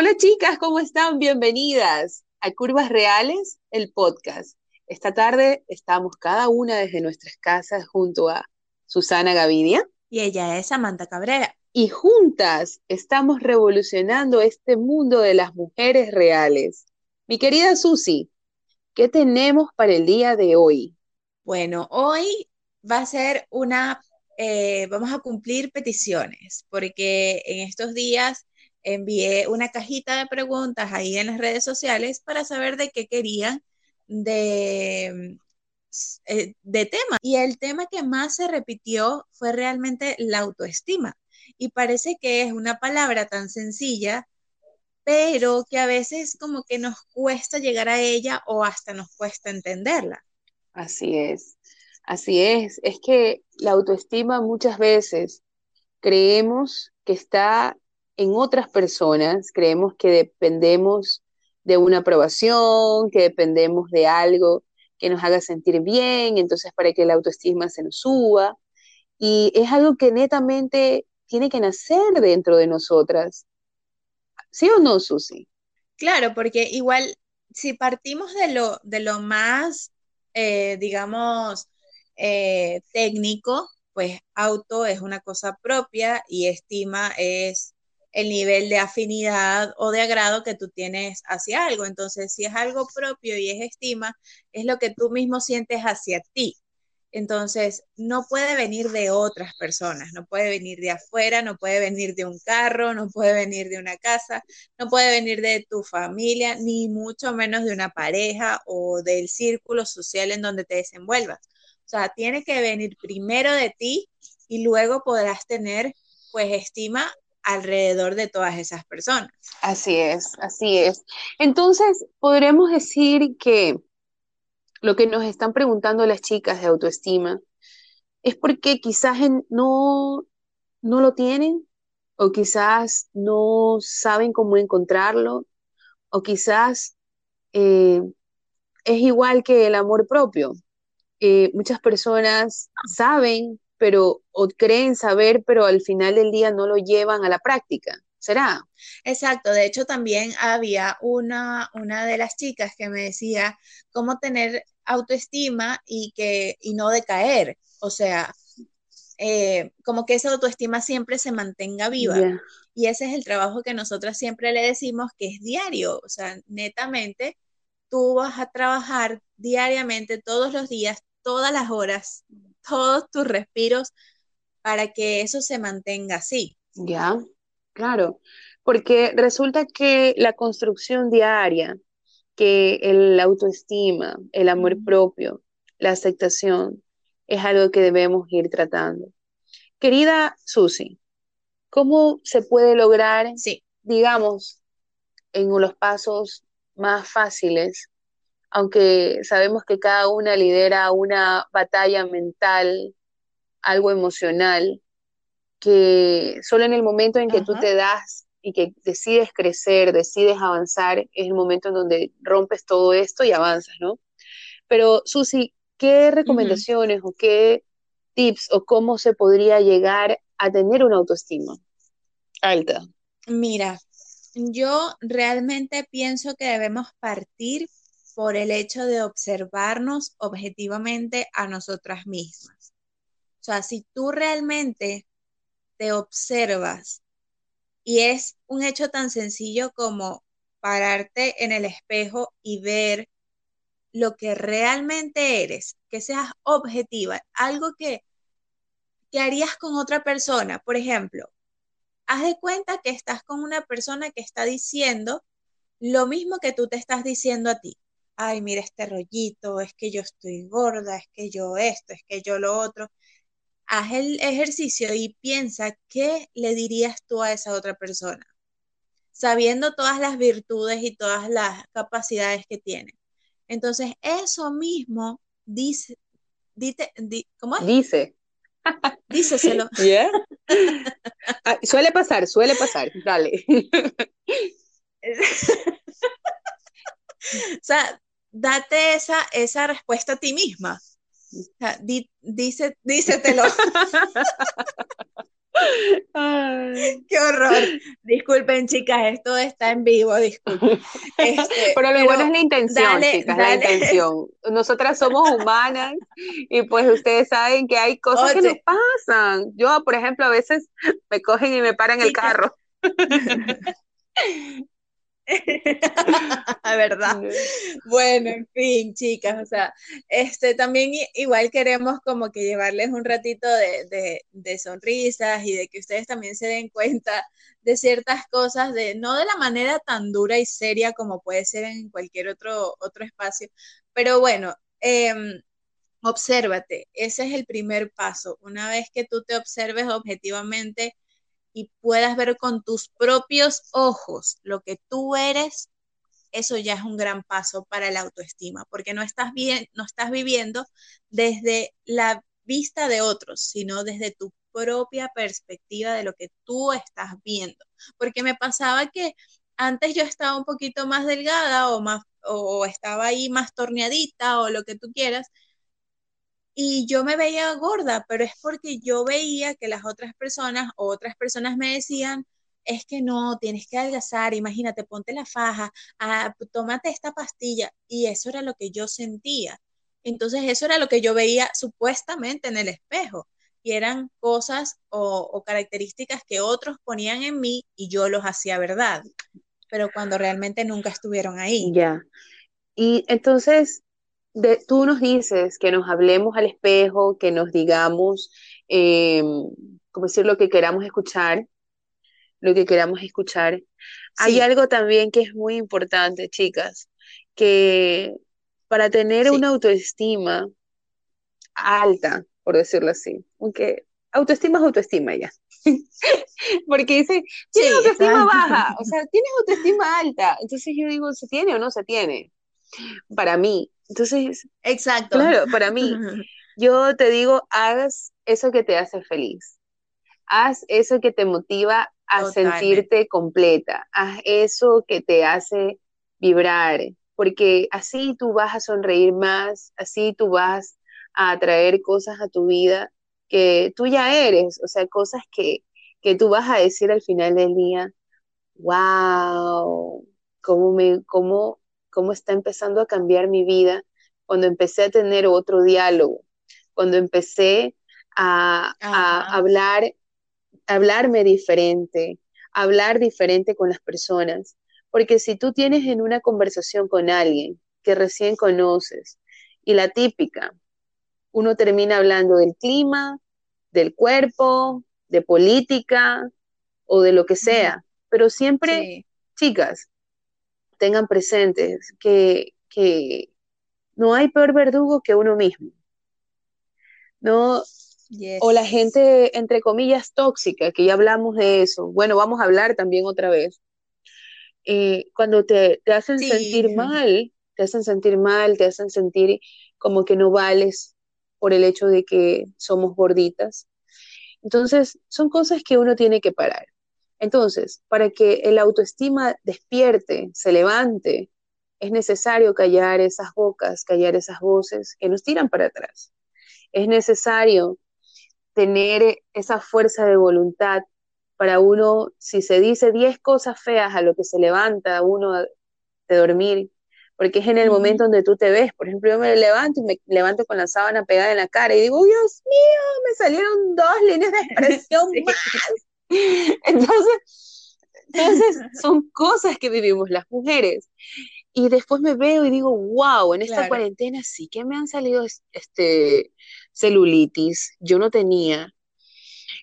Hola chicas, ¿cómo están? Bienvenidas a Curvas Reales, el podcast. Esta tarde estamos cada una desde nuestras casas junto a Susana Gavidia. Y ella es Samantha Cabrera. Y juntas estamos revolucionando este mundo de las mujeres reales. Mi querida Susi, ¿qué tenemos para el día de hoy? Bueno, hoy va a ser una, eh, vamos a cumplir peticiones, porque en estos días envié una cajita de preguntas ahí en las redes sociales para saber de qué querían de, eh, de tema. Y el tema que más se repitió fue realmente la autoestima. Y parece que es una palabra tan sencilla, pero que a veces como que nos cuesta llegar a ella o hasta nos cuesta entenderla. Así es, así es. Es que la autoestima muchas veces creemos que está en otras personas, creemos que dependemos de una aprobación, que dependemos de algo que nos haga sentir bien, entonces para que la autoestima se nos suba. Y es algo que netamente tiene que nacer dentro de nosotras. ¿Sí o no, Susi? Claro, porque igual si partimos de lo, de lo más, eh, digamos, eh, técnico, pues auto es una cosa propia y estima es el nivel de afinidad o de agrado que tú tienes hacia algo. Entonces, si es algo propio y es estima, es lo que tú mismo sientes hacia ti. Entonces, no puede venir de otras personas, no puede venir de afuera, no puede venir de un carro, no puede venir de una casa, no puede venir de tu familia, ni mucho menos de una pareja o del círculo social en donde te desenvuelvas. O sea, tiene que venir primero de ti y luego podrás tener pues estima alrededor de todas esas personas. Así es, así es. Entonces, podremos decir que lo que nos están preguntando las chicas de autoestima es porque quizás no, no lo tienen o quizás no saben cómo encontrarlo o quizás eh, es igual que el amor propio. Eh, muchas personas saben pero o creen saber, pero al final del día no lo llevan a la práctica. ¿Será? Exacto, de hecho también había una, una de las chicas que me decía cómo tener autoestima y, que, y no decaer, o sea, eh, como que esa autoestima siempre se mantenga viva. Y ese es el trabajo que nosotras siempre le decimos que es diario, o sea, netamente tú vas a trabajar diariamente, todos los días, todas las horas, todos tus respiros para que eso se mantenga así. Ya, claro, porque resulta que la construcción diaria, que el autoestima, el amor propio, la aceptación, es algo que debemos ir tratando. Querida Susi, ¿cómo se puede lograr, sí. digamos, en los pasos más fáciles aunque sabemos que cada una lidera una batalla mental, algo emocional, que solo en el momento en que tú te das y que decides crecer, decides avanzar, es el momento en donde rompes todo esto y avanzas, ¿no? Pero Susi, ¿qué recomendaciones o qué tips o cómo se podría llegar a tener una autoestima alta? Mira, yo realmente pienso que debemos partir por el hecho de observarnos objetivamente a nosotras mismas. O sea, si tú realmente te observas y es un hecho tan sencillo como pararte en el espejo y ver lo que realmente eres, que seas objetiva, algo que, que harías con otra persona. Por ejemplo, haz de cuenta que estás con una persona que está diciendo lo mismo que tú te estás diciendo a ti ay, mira este rollito, es que yo estoy gorda, es que yo esto, es que yo lo otro. Haz el ejercicio y piensa qué le dirías tú a esa otra persona, sabiendo todas las virtudes y todas las capacidades que tiene. Entonces, eso mismo dice, dice, ¿cómo es? Dice. Díceselo. Yeah. Ah, suele pasar, suele pasar, dale. o sea, date esa, esa respuesta a ti misma. dice, dícetelo. Qué horror. Disculpen, chicas, esto está en vivo, disculpen. Este, pero lo bueno es la intención, chicas, la intención. Nosotras somos humanas y pues ustedes saben que hay cosas que nos pasan. Yo, por ejemplo, a veces me cogen y me paran el carro. ¿Verdad? Bueno, en fin, chicas, o sea, este también igual queremos como que llevarles un ratito de, de, sonrisas y de que ustedes también se den cuenta de ciertas cosas, de no de la manera tan dura y seria como puede ser en cualquier otro, otro espacio, pero bueno, eh, obsérvate, ese es el primer paso. Una vez que tú te observes objetivamente, y puedas ver con tus propios ojos lo que tú eres, eso ya es un gran paso para la autoestima, porque no estás bien, no estás viviendo desde la vista de otros, sino desde tu propia perspectiva de lo que tú estás viendo. Porque me pasaba que antes yo estaba un poquito más delgada o más o estaba ahí más torneadita o lo que tú quieras, y yo me veía gorda, pero es porque yo veía que las otras personas o otras personas me decían, es que no, tienes que adelgazar, imagínate, ponte la faja, ah, tómate esta pastilla. Y eso era lo que yo sentía. Entonces eso era lo que yo veía supuestamente en el espejo. Y eran cosas o, o características que otros ponían en mí y yo los hacía verdad. Pero cuando realmente nunca estuvieron ahí. Ya. Y entonces, tú nos dices que nos hablemos al espejo, que nos digamos, eh, como decir, lo que queramos escuchar, lo que queramos escuchar. Hay algo también que es muy importante, chicas, que para tener una autoestima alta, por decirlo así, aunque autoestima es autoestima ya. Porque dice, tienes autoestima baja, o sea, tienes autoestima alta. Entonces yo digo, ¿se tiene o no se tiene? Para mí, entonces, exacto. Claro, para mí, yo te digo, haz eso que te hace feliz. Haz eso que te motiva a sentirte completa. Haz eso que te hace vibrar, porque así tú vas a sonreír más, así tú vas a atraer cosas a tu vida que tú ya eres, o sea, cosas que, que tú vas a decir al final del día, wow, cómo me, cómo cómo está empezando a cambiar mi vida cuando empecé a tener otro diálogo, cuando empecé a, hablar, hablarme diferente, hablar diferente con las personas. Porque si tú tienes en una conversación con alguien que recién conoces y la típica, uno termina hablando del clima, del cuerpo, de política o de lo que sea, pero siempre, chicas, tengan presentes que, no hay peor verdugo que uno mismo. No, o la gente, entre comillas, tóxica, que ya hablamos de eso. Bueno, vamos a hablar también otra vez. Eh, cuando te, hacen sentir mal, te hacen sentir mal, te hacen sentir como que no vales por el hecho de que somos gorditas. Entonces, son cosas que uno tiene que parar. Entonces, para que el autoestima despierte, se levante, es necesario callar esas bocas, callar esas voces que nos tiran para atrás. Es necesario tener esa fuerza de voluntad para uno, si se dice 10 cosas feas a lo que se levanta uno de dormir, porque es en el momento donde tú te ves. Por ejemplo, yo me levanto y me levanto con la sábana pegada en la cara y digo, Dios mío, me salieron dos líneas de expresión más Entonces, entonces, son cosas que vivimos las mujeres. Y después me veo y digo, wow, en esta cuarentena sí que me han salido este, celulitis, yo no tenía.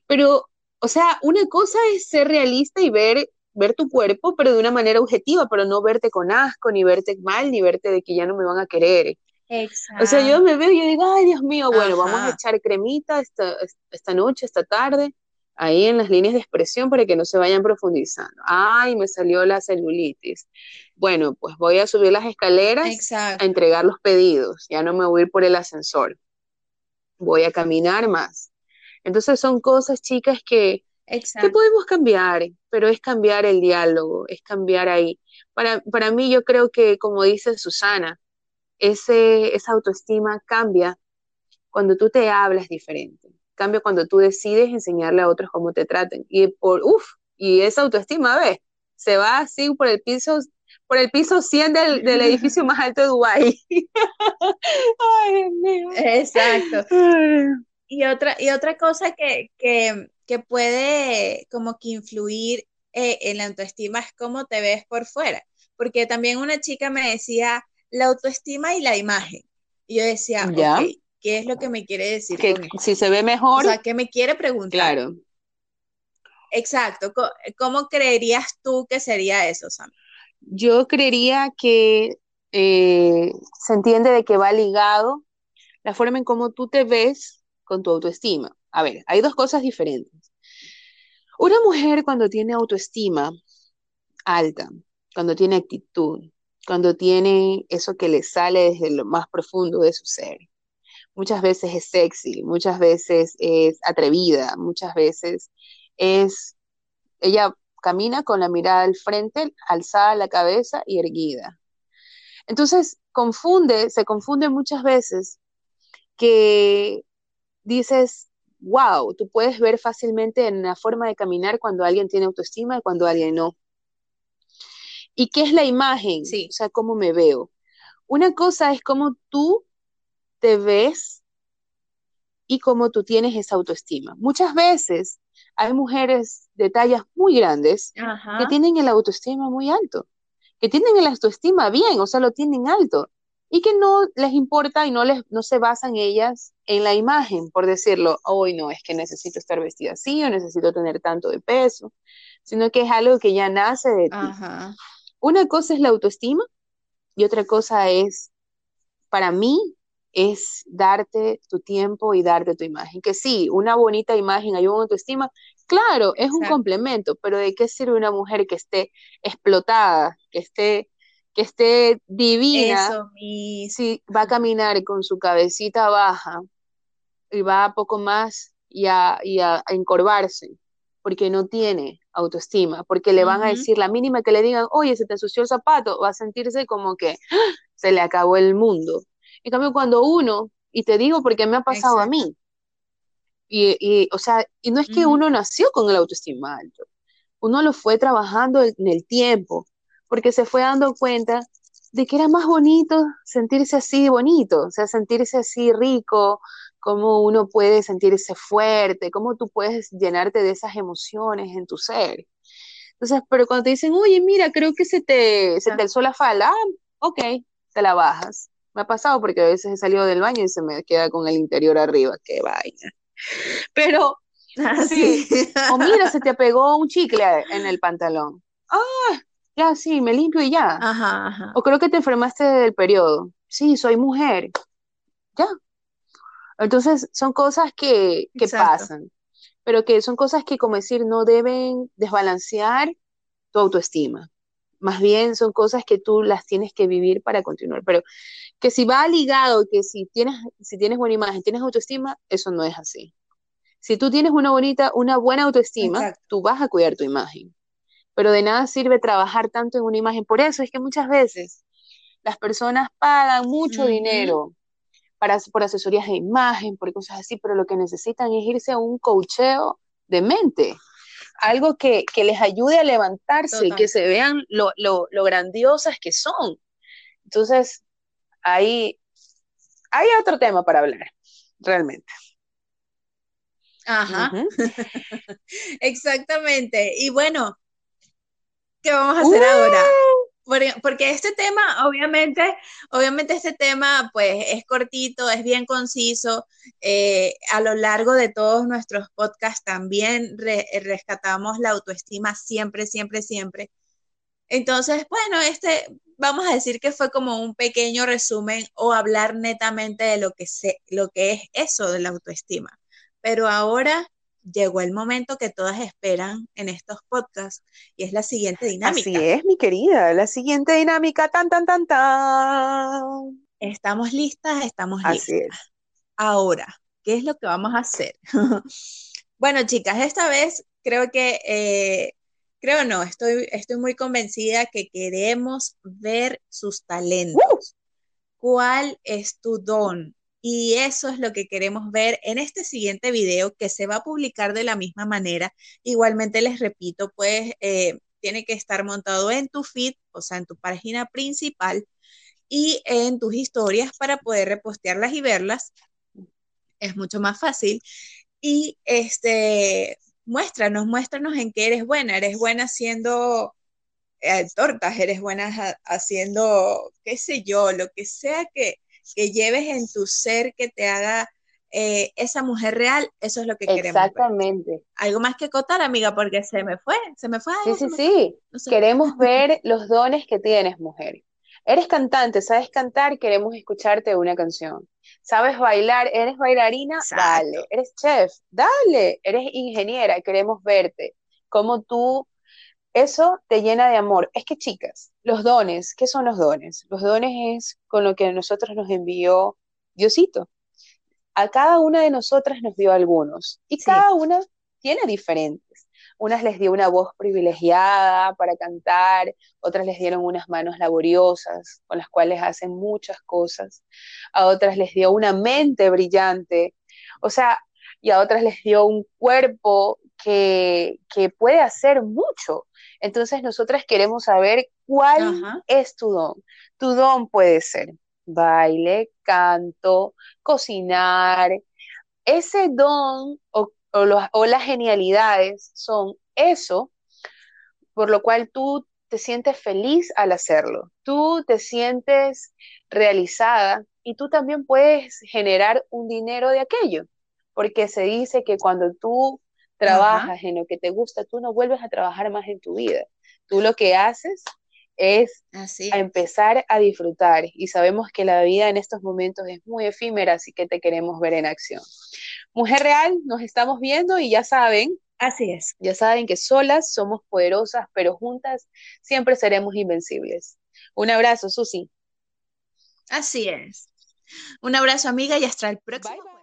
Pero, o sea, una cosa es ser realista y ver, ver tu cuerpo, pero de una manera objetiva, pero no verte con asco, ni verte mal, ni verte de que ya no me van a querer. Exacto. O sea, yo me veo y yo digo, ay, Dios mío, bueno, vamos a echar cremita esta, esta noche, esta tarde, ahí en las líneas de expresión para que no se vayan profundizando. Ay, me salió la celulitis. Bueno, pues voy a subir las escaleras a entregar los pedidos. Ya no me voy a ir por el ascensor. Voy a caminar más. Entonces son cosas, chicas, que, que podemos cambiar, pero es cambiar el diálogo, es cambiar ahí. Para, para mí yo creo que, como dice Susana, ese, esa autoestima cambia cuando tú te hablas diferente cambio cuando tú decides enseñarle a otros cómo te traten. Y por, uff, y esa autoestima, ¿ves? Se va así por el piso, por el piso 100 del, del edificio más alto de Dubái. Ay, Exacto. Y otra, y otra cosa que, que, que puede como que influir eh, en la autoestima es cómo te ves por fuera. Porque también una chica me decía la autoestima y la imagen. Y yo decía, ¿Ya? ¿Qué es lo que me quiere decir? Que si se ve mejor. O sea, ¿qué me quiere preguntar? Claro. Exacto. ¿Cómo, creerías tú que sería eso, Sam? Yo creería que eh, se entiende de que va ligado la forma en cómo tú te ves con tu autoestima. A ver, hay dos cosas diferentes. Una mujer cuando tiene autoestima alta, cuando tiene actitud, cuando tiene eso que le sale desde lo más profundo de su ser, muchas veces es sexy, muchas veces es atrevida, muchas veces es, ella camina con la mirada al frente, alzada la cabeza y erguida. Entonces, confunde, se confunde muchas veces que dices, wow, tú puedes ver fácilmente en la forma de caminar cuando alguien tiene autoestima y cuando alguien no. ¿Y qué es la imagen? Sí. O sea, cómo me veo. Una cosa es cómo tú te ves y cómo tú tienes esa autoestima. Muchas veces hay mujeres de tallas muy grandes que tienen el autoestima muy alto, que tienen el autoestima bien, o sea, lo tienen alto, y que no les importa y no, les, no se basan ellas en la imagen, por decirlo, hoy no, es que necesito estar vestida así o necesito tener tanto de peso, sino que es algo que ya nace de ti. Una cosa es la autoestima y otra cosa es, para mí, es darte tu tiempo y darte tu imagen. Que sí, una bonita imagen ayuda a autoestima, claro, es un complemento, pero ¿de qué sirve una mujer que esté explotada, que esté que esté divina, si va a caminar con su cabecita baja y va a poco más y a, encorvarse, porque no tiene autoestima, porque le van a decir la mínima que le digan, oye, se te ensució el zapato, va a sentirse como que ¡ah! se le acabó el mundo. En cambio, cuando uno, y te digo porque me ha pasado a mí, y, o sea, y no es que uno nació con el autoestima alto, uno lo fue trabajando en el tiempo, porque se fue dando cuenta de que era más bonito sentirse así bonito, o sea, sentirse así rico, cómo uno puede sentirse fuerte, cómo tú puedes llenarte de esas emociones en tu ser. Entonces, pero cuando te dicen, oye, mira, creo que se te, se te alzó la falda, ah, ok, te la bajas. Me ha pasado porque a veces he salido del baño y se me queda con el interior arriba, qué vaina. Pero, ah, sí. o mira, se te pegó un chicle en el pantalón. Ah, ya, sí, me limpio y ya. Ajá, ajá. O creo que te enfermaste del periodo. Sí, soy mujer. Ya. Entonces, son cosas que, que pasan, pero que son cosas que, como decir, no deben desbalancear tu autoestima. Más bien son cosas que tú las tienes que vivir para continuar. Pero que si va ligado, que si tienes, si tienes buena imagen, tienes autoestima, eso no es así. Si tú tienes una bonita, una buena autoestima, tú vas a cuidar tu imagen pero de nada sirve trabajar tanto en una imagen. Por eso es que muchas veces las personas pagan mucho dinero para, por asesorías de imagen, por cosas así, pero lo que necesitan es irse a un cocheo de mente, algo que, les ayude a levantarse, y que se vean lo, grandiosas que son. Entonces, ahí hay otro tema para hablar, realmente. Ajá. Exactamente. Y bueno, ¿Qué vamos a hacer ahora? Porque, este tema, obviamente, obviamente este tema, pues es cortito, es bien conciso. Eh, a lo largo de todos nuestros podcasts también rescatamos la autoestima siempre, siempre, siempre. Entonces, bueno, este, vamos a decir que fue como un pequeño resumen o hablar netamente de lo que, se, lo que es eso de la autoestima. Pero ahora llegó el momento que todas esperan en estos podcasts y es la siguiente dinámica. Así es, mi querida, la siguiente dinámica, tan, tan, tan, tan. Estamos listas, estamos listas. Ahora, ¿qué es lo que vamos a hacer? bueno, chicas, esta vez creo que, eh, creo no, estoy, estoy muy convencida que queremos ver sus talentos. ¿Cuál es tu don? Y eso es lo que queremos ver en este siguiente video que se va a publicar de la misma manera. Igualmente les repito, pues eh, tiene que estar montado en tu feed, o sea, en tu página principal y en tus historias para poder repostearlas y verlas. Es mucho más fácil. Y este, muéstranos, muéstranos en qué eres buena. Eres buena haciendo eh, tortas, eres buena haciendo, qué sé yo, lo que sea que, que lleves en tu ser que te haga eh, esa mujer real, eso es lo que queremos. Exactamente. Algo más que cotar, amiga, porque se me fue, se me fue. sí, sí, sí. Queremos ver los dones que tienes, mujer. Eres cantante, sabes cantar, queremos escucharte una canción. ¿Sabes bailar? ¿Eres bailarina? Dale. ¿Eres chef? Dale. ¿Eres ingeniera? Queremos verte. Cómo tú eso te llena de amor. Es que, chicas, los dones, ¿qué son los dones? Los dones es con lo que a nosotros nos envió Diosito. A cada una de nosotras nos dio algunos y cada una tiene diferentes. Unas les dio una voz privilegiada para cantar, otras les dieron unas manos laboriosas con las cuales hacen muchas cosas, a otras les dio una mente brillante, o sea, y a otras les dio un cuerpo que, que puede hacer mucho. Entonces, nosotras queremos saber cuál es tu don. Tu don puede ser baile, canto, cocinar. Ese don o, o las genialidades son eso por lo cual tú te sientes feliz al hacerlo. Tú te sientes realizada y tú también puedes generar un dinero de aquello, porque se dice que cuando tú trabajas en lo que te gusta, tú no vuelves a trabajar más en tu vida. Tú lo que haces es empezar a disfrutar y sabemos que la vida en estos momentos es muy efímera, así que te queremos ver en acción. Mujer Real, nos estamos viendo y ya saben. Así es. Ya saben que solas somos poderosas, pero juntas siempre seremos invencibles. Un abrazo, Susi. Así es. Un abrazo, amiga, y hasta el próximo.